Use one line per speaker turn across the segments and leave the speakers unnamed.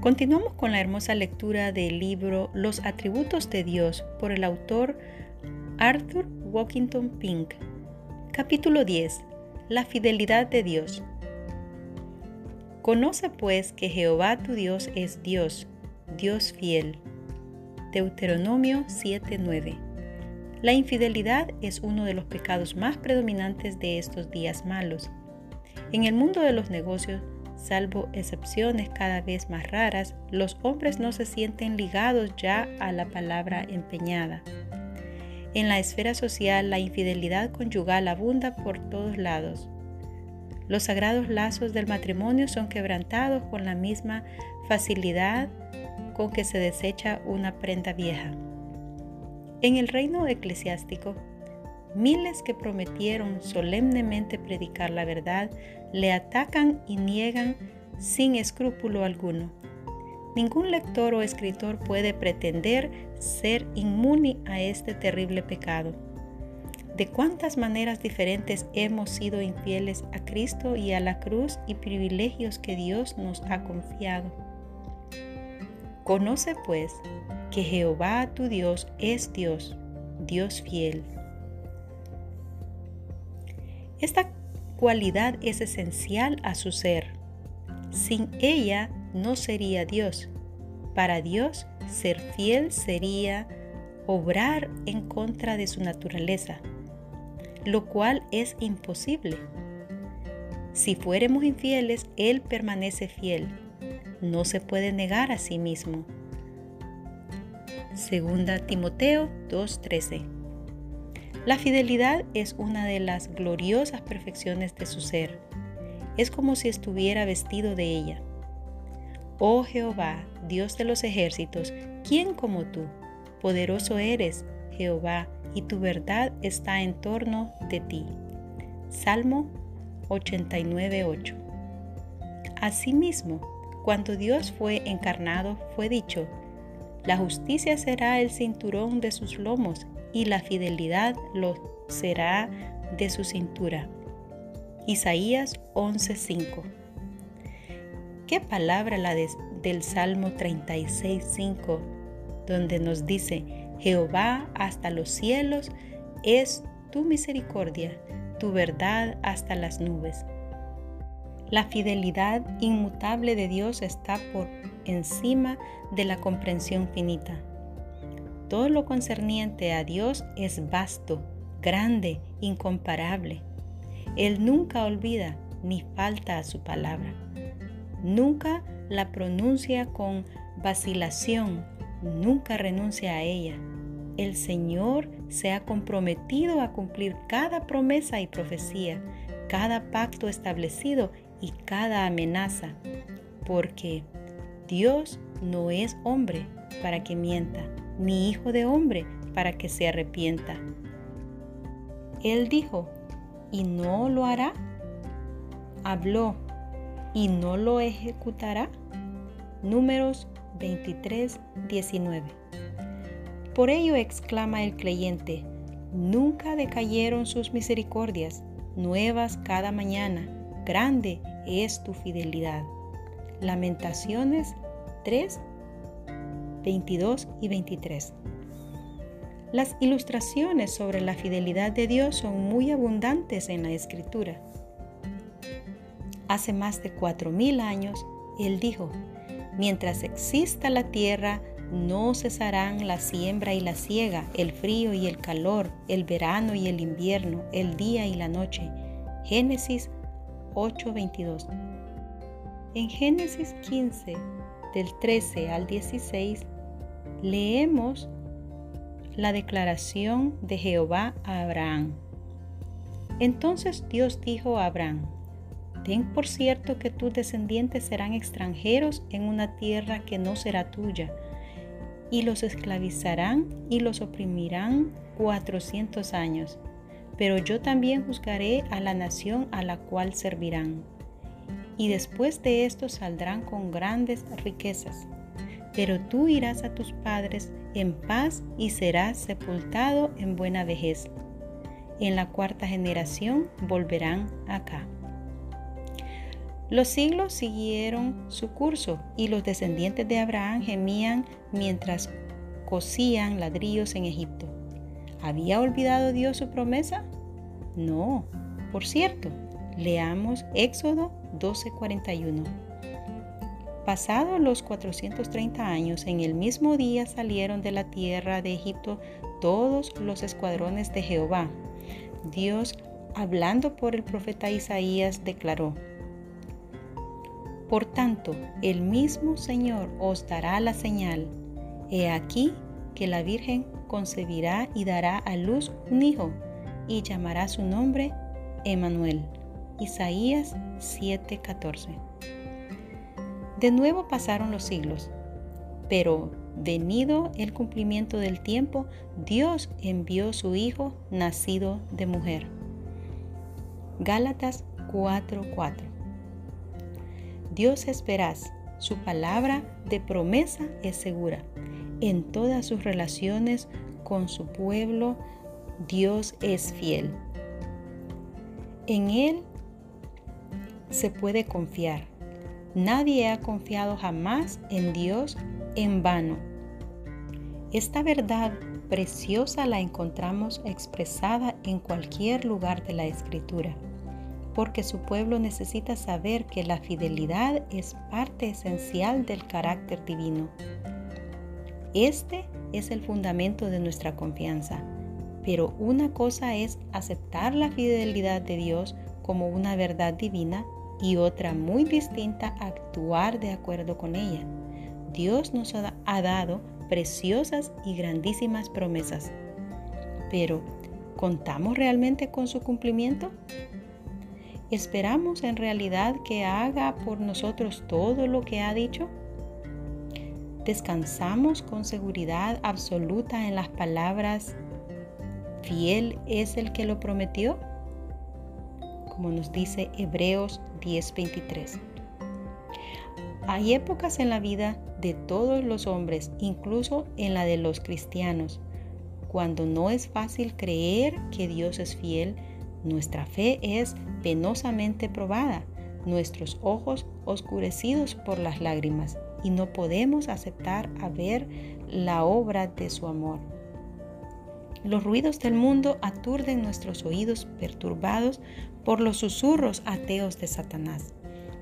Continuamos con la hermosa lectura del libro Los atributos de Dios por el autor Arthur Walkington Pink. Capítulo 10. La fidelidad de Dios. Conoce pues que Jehová tu Dios es Dios, Dios fiel. Deuteronomio 7:9. La infidelidad es uno de los pecados más predominantes de estos días malos. En el mundo de los negocios, Salvo excepciones cada vez más raras, los hombres no se sienten ligados ya a la palabra empeñada. En la esfera social, la infidelidad conyugal abunda por todos lados. Los sagrados lazos del matrimonio son quebrantados con la misma facilidad con que se desecha una prenda vieja. En el reino eclesiástico, Miles que prometieron solemnemente predicar la verdad le atacan y niegan sin escrúpulo alguno. Ningún lector o escritor puede pretender ser inmune a este terrible pecado. De cuántas maneras diferentes hemos sido infieles a Cristo y a la cruz y privilegios que Dios nos ha confiado. Conoce pues que Jehová tu Dios es Dios, Dios fiel esta cualidad es esencial a su ser. Sin ella no sería Dios. Para Dios, ser fiel sería obrar en contra de su naturaleza, lo cual es imposible. Si fuéramos infieles, Él permanece fiel. No se puede negar a sí mismo. Segunda Timoteo 2:13 la fidelidad es una de las gloriosas perfecciones de su ser. Es como si estuviera vestido de ella. Oh Jehová, Dios de los ejércitos, ¿quién como tú? Poderoso eres, Jehová, y tu verdad está en torno de ti. Salmo 89.8. Asimismo, cuando Dios fue encarnado, fue dicho, la justicia será el cinturón de sus lomos y la fidelidad lo será de su cintura. Isaías 11:5. ¿Qué palabra la del Salmo 36:5, donde nos dice, Jehová hasta los cielos es tu misericordia, tu verdad hasta las nubes? La fidelidad inmutable de Dios está por encima de la comprensión finita todo lo concerniente a Dios es vasto, grande, incomparable. Él nunca olvida ni falta a su palabra. Nunca la pronuncia con vacilación, nunca renuncia a ella. El Señor se ha comprometido a cumplir cada promesa y profecía, cada pacto establecido y cada amenaza, porque Dios no es hombre para que mienta ni hijo de hombre para que se arrepienta. Él dijo, ¿y no lo hará? Habló, ¿y no lo ejecutará? Números 23, 19. Por ello exclama el creyente, nunca decayeron sus misericordias, nuevas cada mañana, grande es tu fidelidad. Lamentaciones 3, 22 y 23. Las ilustraciones sobre la fidelidad de Dios son muy abundantes en la escritura. Hace más de cuatro mil años, Él dijo, mientras exista la tierra, no cesarán la siembra y la siega, el frío y el calor, el verano y el invierno, el día y la noche. Génesis 8:22. En Génesis 15, del 13 al 16, leemos la declaración de Jehová a Abraham. Entonces Dios dijo a Abraham, Ten por cierto que tus descendientes serán extranjeros en una tierra que no será tuya, y los esclavizarán y los oprimirán cuatrocientos años. Pero yo también juzgaré a la nación a la cual servirán. Y después de esto saldrán con grandes riquezas pero tú irás a tus padres en paz y serás sepultado en buena vejez. En la cuarta generación volverán acá. Los siglos siguieron su curso y los descendientes de Abraham gemían mientras cosían ladrillos en Egipto. ¿Había olvidado Dios su promesa? No. Por cierto, leamos Éxodo 12:41. Pasados los 430 años, en el mismo día salieron de la tierra de Egipto todos los escuadrones de Jehová. Dios, hablando por el profeta Isaías, declaró, Por tanto, el mismo Señor os dará la señal. He aquí que la Virgen concebirá y dará a luz un hijo, y llamará su nombre Emanuel. Isaías 7:14. De nuevo pasaron los siglos, pero venido el cumplimiento del tiempo, Dios envió su Hijo nacido de mujer. Gálatas 4:4. Dios esperas, su palabra de promesa es segura. En todas sus relaciones con su pueblo, Dios es fiel. En Él se puede confiar. Nadie ha confiado jamás en Dios en vano. Esta verdad preciosa la encontramos expresada en cualquier lugar de la Escritura, porque su pueblo necesita saber que la fidelidad es parte esencial del carácter divino. Este es el fundamento de nuestra confianza, pero una cosa es aceptar la fidelidad de Dios como una verdad divina y otra muy distinta actuar de acuerdo con ella. Dios nos ha dado preciosas y grandísimas promesas, pero ¿contamos realmente con su cumplimiento? ¿Esperamos en realidad que haga por nosotros todo lo que ha dicho? ¿Descansamos con seguridad absoluta en las palabras, fiel es el que lo prometió? Como nos dice Hebreos 10:23. Hay épocas en la vida de todos los hombres, incluso en la de los cristianos, cuando no es fácil creer que Dios es fiel, nuestra fe es penosamente probada, nuestros ojos oscurecidos por las lágrimas y no podemos aceptar a ver la obra de su amor. Los ruidos del mundo aturden nuestros oídos perturbados por los susurros ateos de Satanás,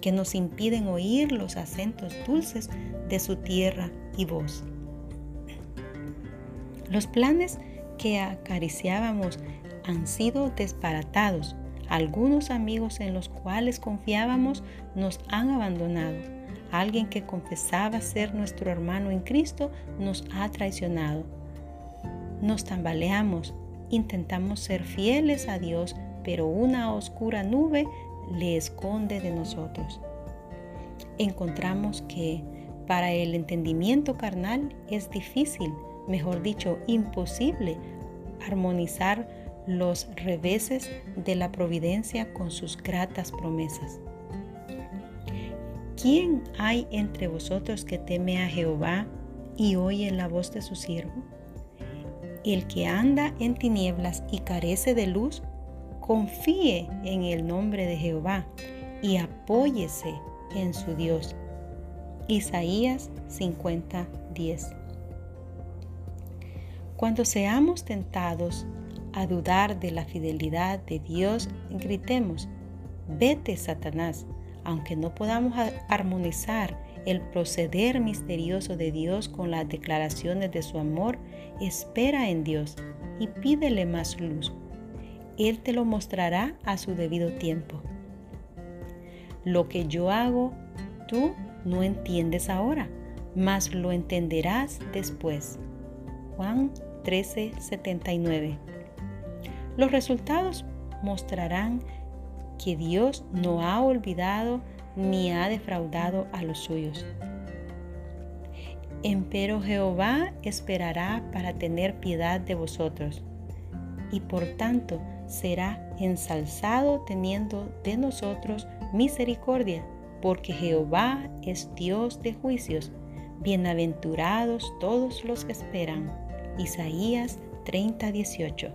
que nos impiden oír los acentos dulces de su tierra y voz. Los planes que acariciábamos han sido desbaratados. Algunos amigos en los cuales confiábamos nos han abandonado. Alguien que confesaba ser nuestro hermano en Cristo nos ha traicionado. Nos tambaleamos, intentamos ser fieles a Dios, pero una oscura nube le esconde de nosotros. Encontramos que para el entendimiento carnal es difícil, mejor dicho, imposible, armonizar los reveses de la providencia con sus gratas promesas. ¿Quién hay entre vosotros que teme a Jehová y oye la voz de su siervo? El que anda en tinieblas y carece de luz, confíe en el nombre de Jehová y apóyese en su Dios. Isaías 50:10 Cuando seamos tentados a dudar de la fidelidad de Dios, gritemos, vete Satanás, aunque no podamos armonizar el proceder misterioso de Dios con las declaraciones de su amor, espera en Dios y pídele más luz. Él te lo mostrará a su debido tiempo. Lo que yo hago, tú no entiendes ahora, mas lo entenderás después. Juan 13:79. Los resultados mostrarán que Dios no ha olvidado ni ha defraudado a los suyos. Empero Jehová esperará para tener piedad de vosotros, y por tanto será ensalzado teniendo de nosotros misericordia, porque Jehová es Dios de juicios. Bienaventurados todos los que esperan. Isaías 30:18.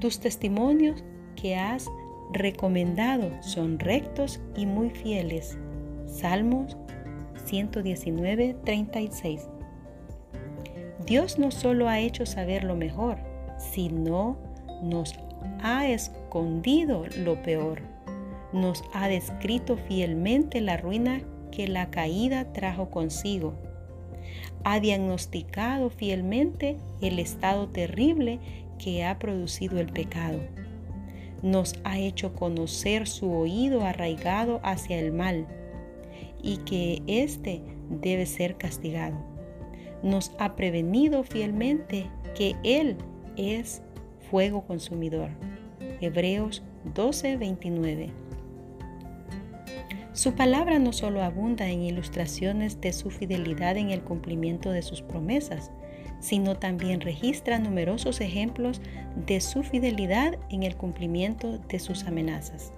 Tus testimonios que has recomendado son rectos y muy fieles. Salmos 119, 36. Dios no solo ha hecho saber lo mejor, sino nos ha escondido lo peor. Nos ha descrito fielmente la ruina que la caída trajo consigo. Ha diagnosticado fielmente el estado terrible que ha producido el pecado. Nos ha hecho conocer su oído arraigado hacia el mal y que éste debe ser castigado. Nos ha prevenido fielmente que Él es fuego consumidor. Hebreos 12:29. Su palabra no solo abunda en ilustraciones de su fidelidad en el cumplimiento de sus promesas, sino también registra numerosos ejemplos de su fidelidad en el cumplimiento de sus amenazas.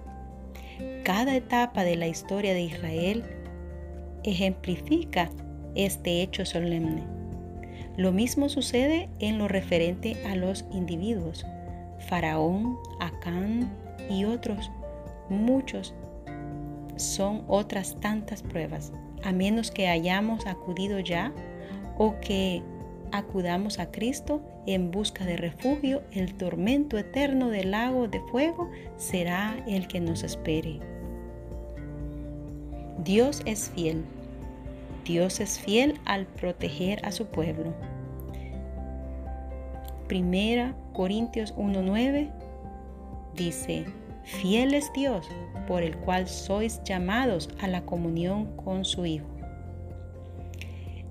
Cada etapa de la historia de Israel ejemplifica este hecho solemne. Lo mismo sucede en lo referente a los individuos. Faraón, Acán y otros, muchos, son otras tantas pruebas, a menos que hayamos acudido ya o que acudamos a Cristo en busca de refugio, el tormento eterno del lago de fuego será el que nos espere. Dios es fiel. Dios es fiel al proteger a su pueblo. Primera Corintios 1.9 dice, fiel es Dios por el cual sois llamados a la comunión con su Hijo.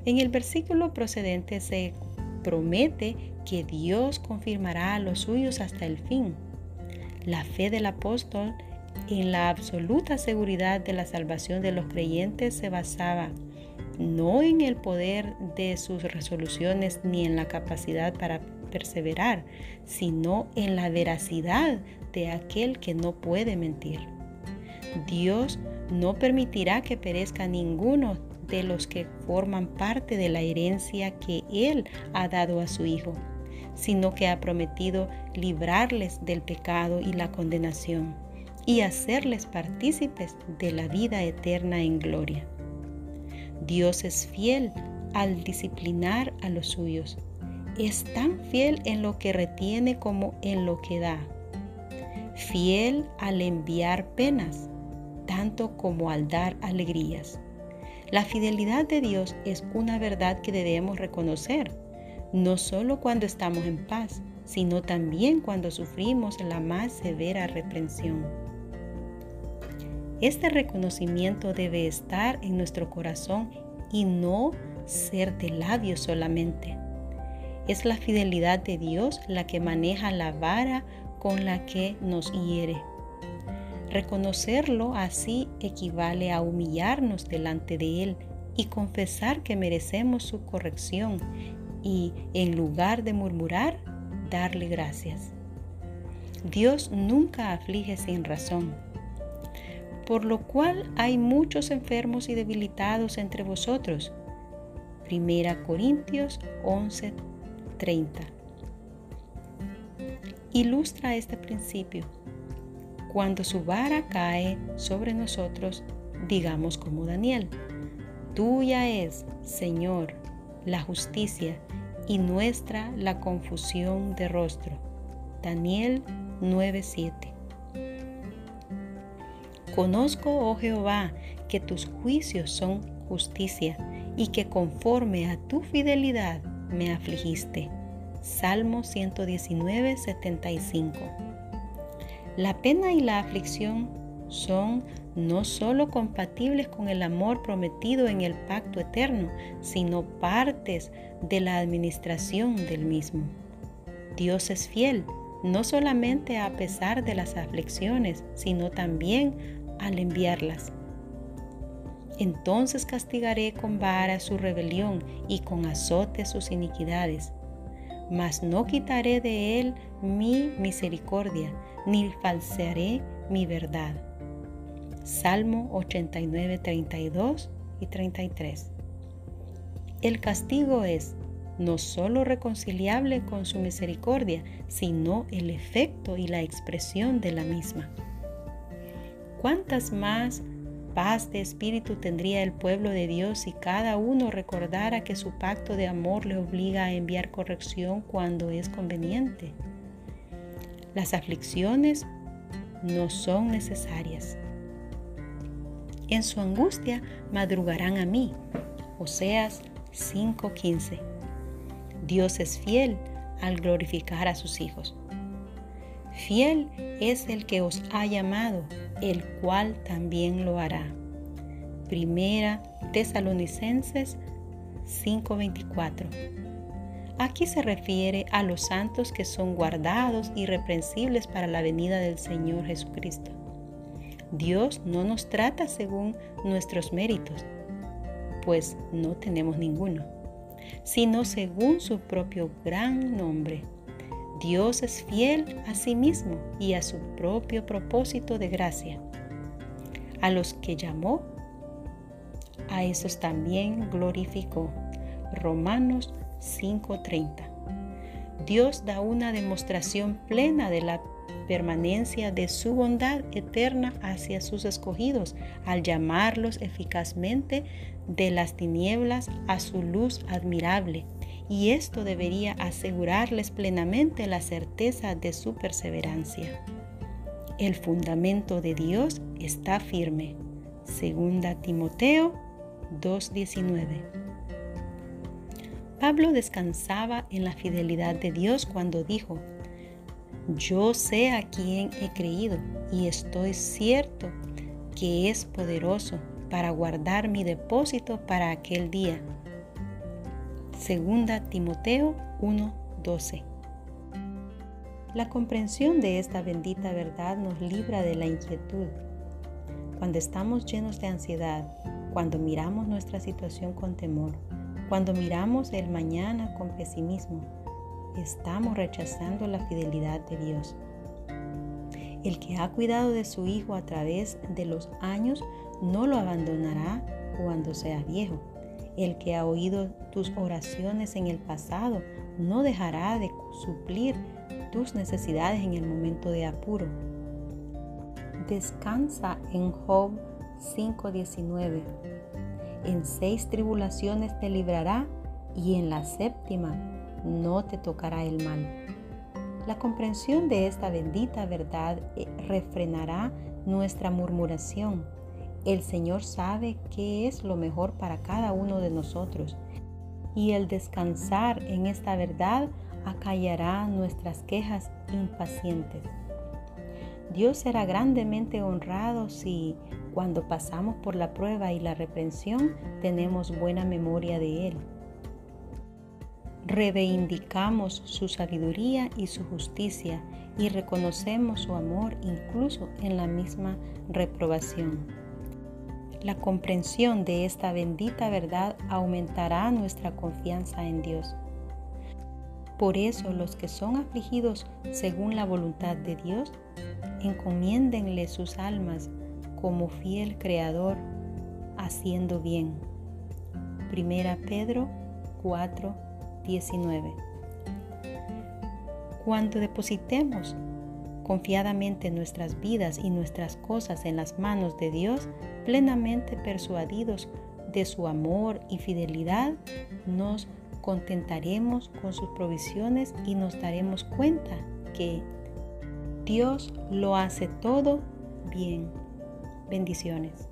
En el versículo procedente se promete que Dios confirmará a los suyos hasta el fin. La fe del apóstol en la absoluta seguridad de la salvación de los creyentes se basaba no en el poder de sus resoluciones ni en la capacidad para perseverar, sino en la veracidad de aquel que no puede mentir. Dios no permitirá que perezca ninguno de los que forman parte de la herencia que Él ha dado a su Hijo, sino que ha prometido librarles del pecado y la condenación y hacerles partícipes de la vida eterna en gloria. Dios es fiel al disciplinar a los suyos. Es tan fiel en lo que retiene como en lo que da. Fiel al enviar penas, tanto como al dar alegrías. La fidelidad de Dios es una verdad que debemos reconocer, no solo cuando estamos en paz, sino también cuando sufrimos la más severa reprensión. Este reconocimiento debe estar en nuestro corazón y no ser de labios solamente. Es la fidelidad de Dios la que maneja la vara con la que nos hiere. Reconocerlo así equivale a humillarnos delante de Él y confesar que merecemos su corrección y, en lugar de murmurar, darle gracias. Dios nunca aflige sin razón por lo cual hay muchos enfermos y debilitados entre vosotros. Primera Corintios 11:30. Ilustra este principio. Cuando su vara cae sobre nosotros, digamos como Daniel, tuya es, Señor, la justicia y nuestra la confusión de rostro. Daniel 9:7. Conozco, oh Jehová, que tus juicios son justicia y que conforme a tu fidelidad me afligiste. Salmo 119, 75. La pena y la aflicción son no solo compatibles con el amor prometido en el pacto eterno, sino partes de la administración del mismo. Dios es fiel, no solamente a pesar de las aflicciones, sino también al enviarlas. Entonces castigaré con vara su rebelión y con azote sus iniquidades. Mas no quitaré de él mi misericordia, ni falsearé mi verdad. Salmo 89, 32 y 33. El castigo es no solo reconciliable con su misericordia, sino el efecto y la expresión de la misma. ¿Cuántas más paz de espíritu tendría el pueblo de Dios si cada uno recordara que su pacto de amor le obliga a enviar corrección cuando es conveniente? Las aflicciones no son necesarias. En su angustia madrugarán a mí. Oseas 5:15. Dios es fiel al glorificar a sus hijos. Fiel es el que os ha llamado, el cual también lo hará. Primera Tesalonicenses 5:24. Aquí se refiere a los santos que son guardados irreprensibles para la venida del Señor Jesucristo. Dios no nos trata según nuestros méritos, pues no tenemos ninguno, sino según su propio gran nombre. Dios es fiel a sí mismo y a su propio propósito de gracia. A los que llamó, a esos también glorificó. Romanos 5:30. Dios da una demostración plena de la permanencia de su bondad eterna hacia sus escogidos al llamarlos eficazmente de las tinieblas a su luz admirable. Y esto debería asegurarles plenamente la certeza de su perseverancia. El fundamento de Dios está firme. Segunda Timoteo 2:19. Pablo descansaba en la fidelidad de Dios cuando dijo, yo sé a quién he creído y estoy cierto que es poderoso para guardar mi depósito para aquel día. Segunda Timoteo 1:12. La comprensión de esta bendita verdad nos libra de la inquietud. Cuando estamos llenos de ansiedad, cuando miramos nuestra situación con temor, cuando miramos el mañana con pesimismo, estamos rechazando la fidelidad de Dios. El que ha cuidado de su Hijo a través de los años no lo abandonará cuando sea viejo. El que ha oído tus oraciones en el pasado no dejará de suplir tus necesidades en el momento de apuro. Descansa en Job 5:19 en seis tribulaciones te librará y en la séptima no te tocará el mal. La comprensión de esta bendita verdad eh, refrenará nuestra murmuración. El Señor sabe qué es lo mejor para cada uno de nosotros y el descansar en esta verdad acallará nuestras quejas impacientes. Dios será grandemente honrado si cuando pasamos por la prueba y la reprensión tenemos buena memoria de Él. Reivindicamos su sabiduría y su justicia y reconocemos su amor incluso en la misma reprobación. La comprensión de esta bendita verdad aumentará nuestra confianza en Dios. Por eso los que son afligidos según la voluntad de Dios, encomiéndenle sus almas como fiel creador, haciendo bien. Primera Pedro 4, 19. Cuando depositemos confiadamente nuestras vidas y nuestras cosas en las manos de Dios, plenamente persuadidos de su amor y fidelidad, nos contentaremos con sus provisiones y nos daremos cuenta que Dios lo hace todo bien. Bendiciones.